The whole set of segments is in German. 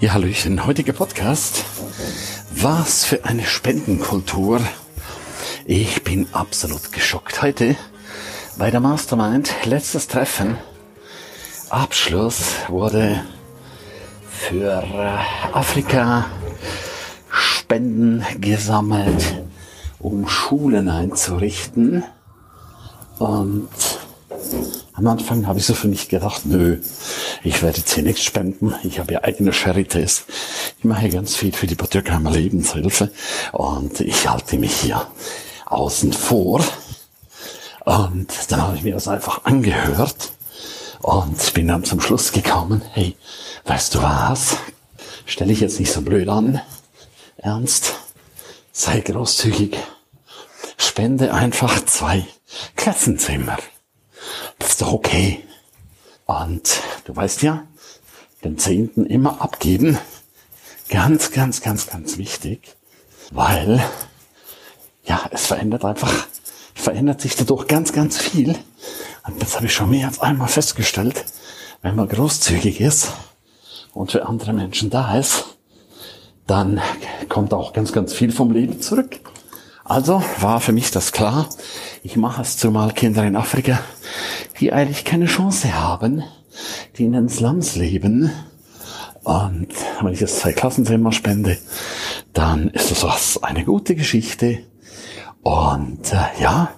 Ja, Hallöchen, heutiger Podcast. Was für eine Spendenkultur. Ich bin absolut geschockt. Heute bei der Mastermind, letztes Treffen, Abschluss wurde für äh, Afrika Spenden gesammelt, um Schulen einzurichten. Und am Anfang habe ich so für mich gedacht, nö, ich werde jetzt hier nichts spenden. Ich habe ja eigene Charities. Ich mache ganz viel für die Bad Lebenshilfe und ich halte mich hier außen vor. Und dann habe ich mir das einfach angehört und bin dann zum Schluss gekommen, hey, weißt du was? Stell ich jetzt nicht so blöd an. Ernst? Sei großzügig. Spende einfach zwei Klassenzimmer. Das ist doch okay. Und du weißt ja, den Zehnten immer abgeben. Ganz, ganz, ganz, ganz wichtig. Weil, ja, es verändert einfach, verändert sich dadurch ganz, ganz viel. Und das habe ich schon mehr als einmal festgestellt. Wenn man großzügig ist und für andere Menschen da ist, dann kommt auch ganz, ganz viel vom Leben zurück. Also war für mich das klar. Ich mache es zumal Kinder in Afrika, die eigentlich keine Chance haben, die in den Slums leben. Und wenn ich jetzt zwei Klassenzimmer spende, dann ist das was eine gute Geschichte. Und äh, ja,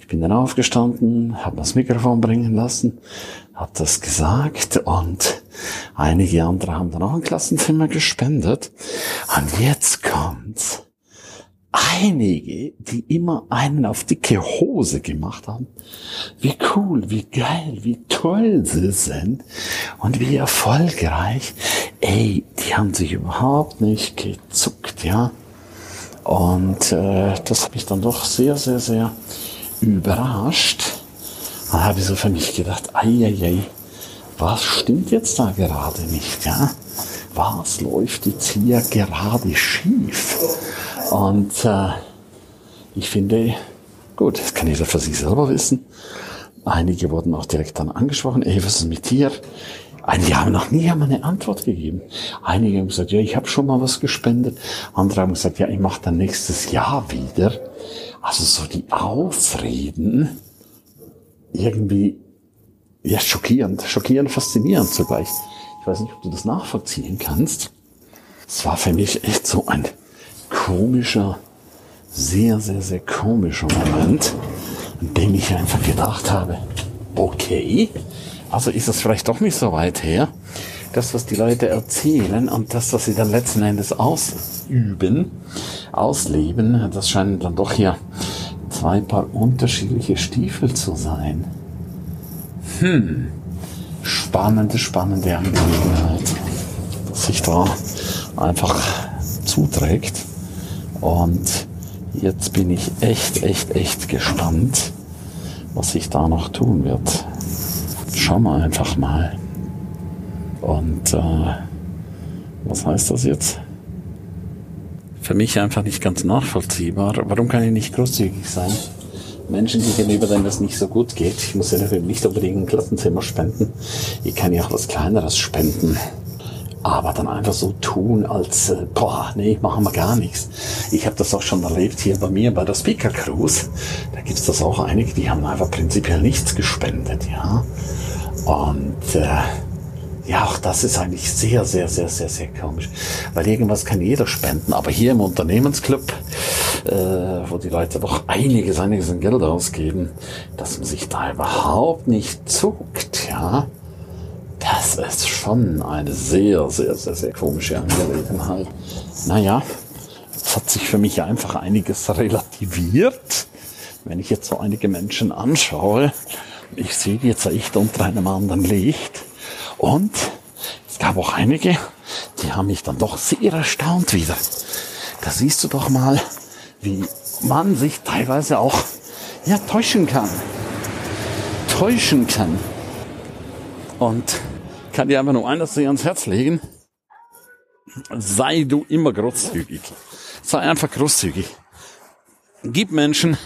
ich bin dann aufgestanden, habe das Mikrofon bringen lassen, habe das gesagt und einige andere haben dann auch ein Klassenzimmer gespendet. Und jetzt kommt's einige, die immer einen auf dicke Hose gemacht haben. Wie cool, wie geil, wie toll sie sind und wie erfolgreich. Ey, die haben sich überhaupt nicht gezuckt, ja. Und äh, das hat mich dann doch sehr, sehr, sehr überrascht. Dann habe ich so für mich gedacht, ei, ei, ei, was stimmt jetzt da gerade nicht, ja? Was läuft jetzt hier gerade schief? Und äh, ich finde, gut, das kann jeder für sich selber wissen. Einige wurden auch direkt dann angesprochen, ey, was ist mit dir? Einige haben noch nie eine Antwort gegeben. Einige haben gesagt, ja, ich habe schon mal was gespendet. Andere haben gesagt, ja, ich mache dann nächstes Jahr wieder. Also so die Ausreden, irgendwie, ja, schockierend, schockierend, faszinierend zugleich. Ich weiß nicht, ob du das nachvollziehen kannst. Es war für mich echt so ein komischer, sehr, sehr, sehr komischer Moment, in dem ich einfach gedacht habe, okay, also ist es vielleicht doch nicht so weit her. Das, was die Leute erzählen und das, was sie dann letzten Endes ausüben, ausleben, das scheinen dann doch hier zwei paar unterschiedliche Stiefel zu sein. Hm, spannende, spannende Angelegenheit, dass sich da einfach zuträgt. Und jetzt bin ich echt, echt, echt gespannt, was sich da noch tun wird. Schauen wir einfach mal. Und äh, was heißt das jetzt? Für mich einfach nicht ganz nachvollziehbar. Warum kann ich nicht großzügig sein? Menschen gegenüber, denen das nicht so gut geht. Ich muss ja nicht unbedingt ein Klassenzimmer spenden. Ich kann ja auch was Kleineres spenden aber dann einfach so tun, als, äh, boah, nee, machen wir gar nichts. Ich habe das auch schon erlebt hier bei mir bei der Speaker Cruise. Da gibt's das auch einige, die haben einfach prinzipiell nichts gespendet, ja. Und äh, ja, auch das ist eigentlich sehr, sehr, sehr, sehr, sehr komisch. Weil irgendwas kann jeder spenden, aber hier im Unternehmensclub, äh, wo die Leute doch einiges, einiges an Geld ausgeben, dass man sich da überhaupt nicht zuckt, ja. Ist schon eine sehr, sehr, sehr, sehr komische Angelegenheit. Naja, es hat sich für mich einfach einiges relativiert. Wenn ich jetzt so einige Menschen anschaue, ich sehe die jetzt echt unter einem anderen Licht. Und es gab auch einige, die haben mich dann doch sehr erstaunt wieder. Da siehst du doch mal, wie man sich teilweise auch ja, täuschen kann. Täuschen kann. Und kann dir einfach nur eines ans Herz legen. Sei du immer großzügig. Sei einfach großzügig. Gib Menschen,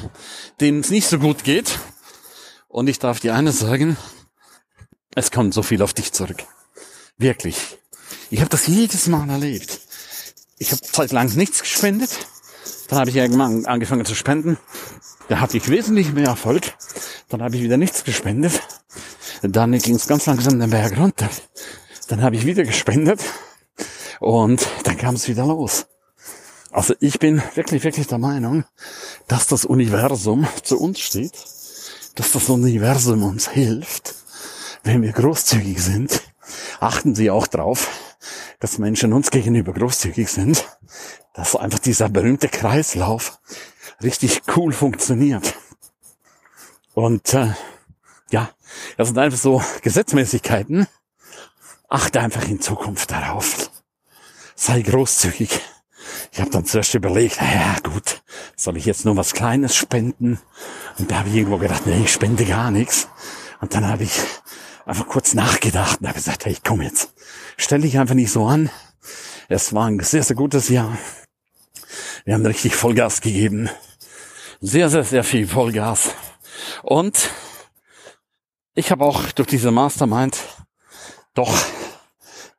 denen es nicht so gut geht. Und ich darf dir eines sagen, es kommt so viel auf dich zurück. Wirklich. Ich habe das jedes Mal erlebt. Ich habe zeitlang nichts gespendet. Dann habe ich irgendwann angefangen zu spenden. Da hatte ich wesentlich mehr Erfolg. Dann habe ich wieder nichts gespendet. Dann ging es ganz langsam den Berg runter. Dann habe ich wieder gespendet. Und dann kam es wieder los. Also ich bin wirklich, wirklich der Meinung, dass das Universum zu uns steht, dass das Universum uns hilft, wenn wir großzügig sind. Achten Sie auch drauf, dass Menschen uns gegenüber großzügig sind, dass einfach dieser berühmte Kreislauf richtig cool funktioniert. Und äh, ja, das sind einfach so Gesetzmäßigkeiten. Achte einfach in Zukunft darauf. Sei großzügig. Ich habe dann zuerst überlegt, ja gut, soll ich jetzt nur was Kleines spenden? Und da habe ich irgendwo gedacht, nee, ich spende gar nichts. Und dann habe ich einfach kurz nachgedacht und habe gesagt, hey, komm jetzt, stell dich einfach nicht so an. Es war ein sehr, sehr gutes Jahr. Wir haben richtig Vollgas gegeben. Sehr, sehr, sehr viel Vollgas. Und ich habe auch durch diese Mastermind doch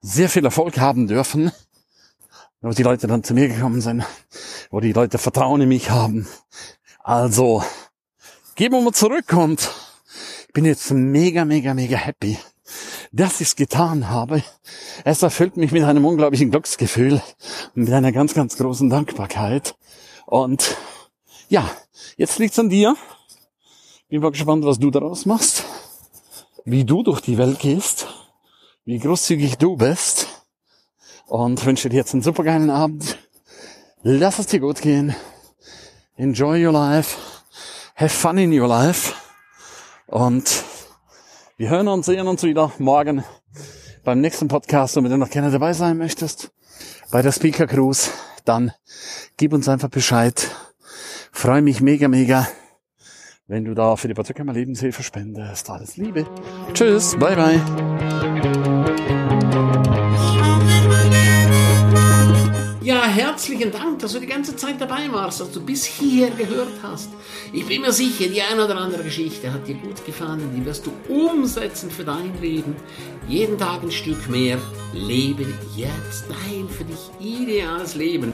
sehr viel Erfolg haben dürfen wo die Leute dann zu mir gekommen sind, wo die Leute Vertrauen in mich haben. Also, geben wir mal zurück und ich bin jetzt mega, mega, mega happy, dass ich es getan habe. Es erfüllt mich mit einem unglaublichen Glücksgefühl, mit einer ganz, ganz großen Dankbarkeit. Und ja, jetzt liegt's an dir. Bin mal gespannt, was du daraus machst, wie du durch die Welt gehst, wie großzügig du bist und wünsche dir jetzt einen super geilen Abend. Lass es dir gut gehen. Enjoy your life. Have fun in your life. Und wir hören uns, sehen uns wieder morgen beim nächsten Podcast. Und wenn du noch gerne dabei sein möchtest, bei der Speaker Cruise, dann gib uns einfach Bescheid. Freue mich mega, mega, wenn du da für die Bazooka Lebenshilfe spendest. Alles Liebe. Tschüss. Bye, bye. Ja, herzlichen Dank, dass du die ganze Zeit dabei warst, dass du bis hierher gehört hast. Ich bin mir sicher, die eine oder andere Geschichte hat dir gut gefallen, die wirst du umsetzen für dein Leben. Jeden Tag ein Stück mehr. Lebe jetzt dein für dich ideales Leben.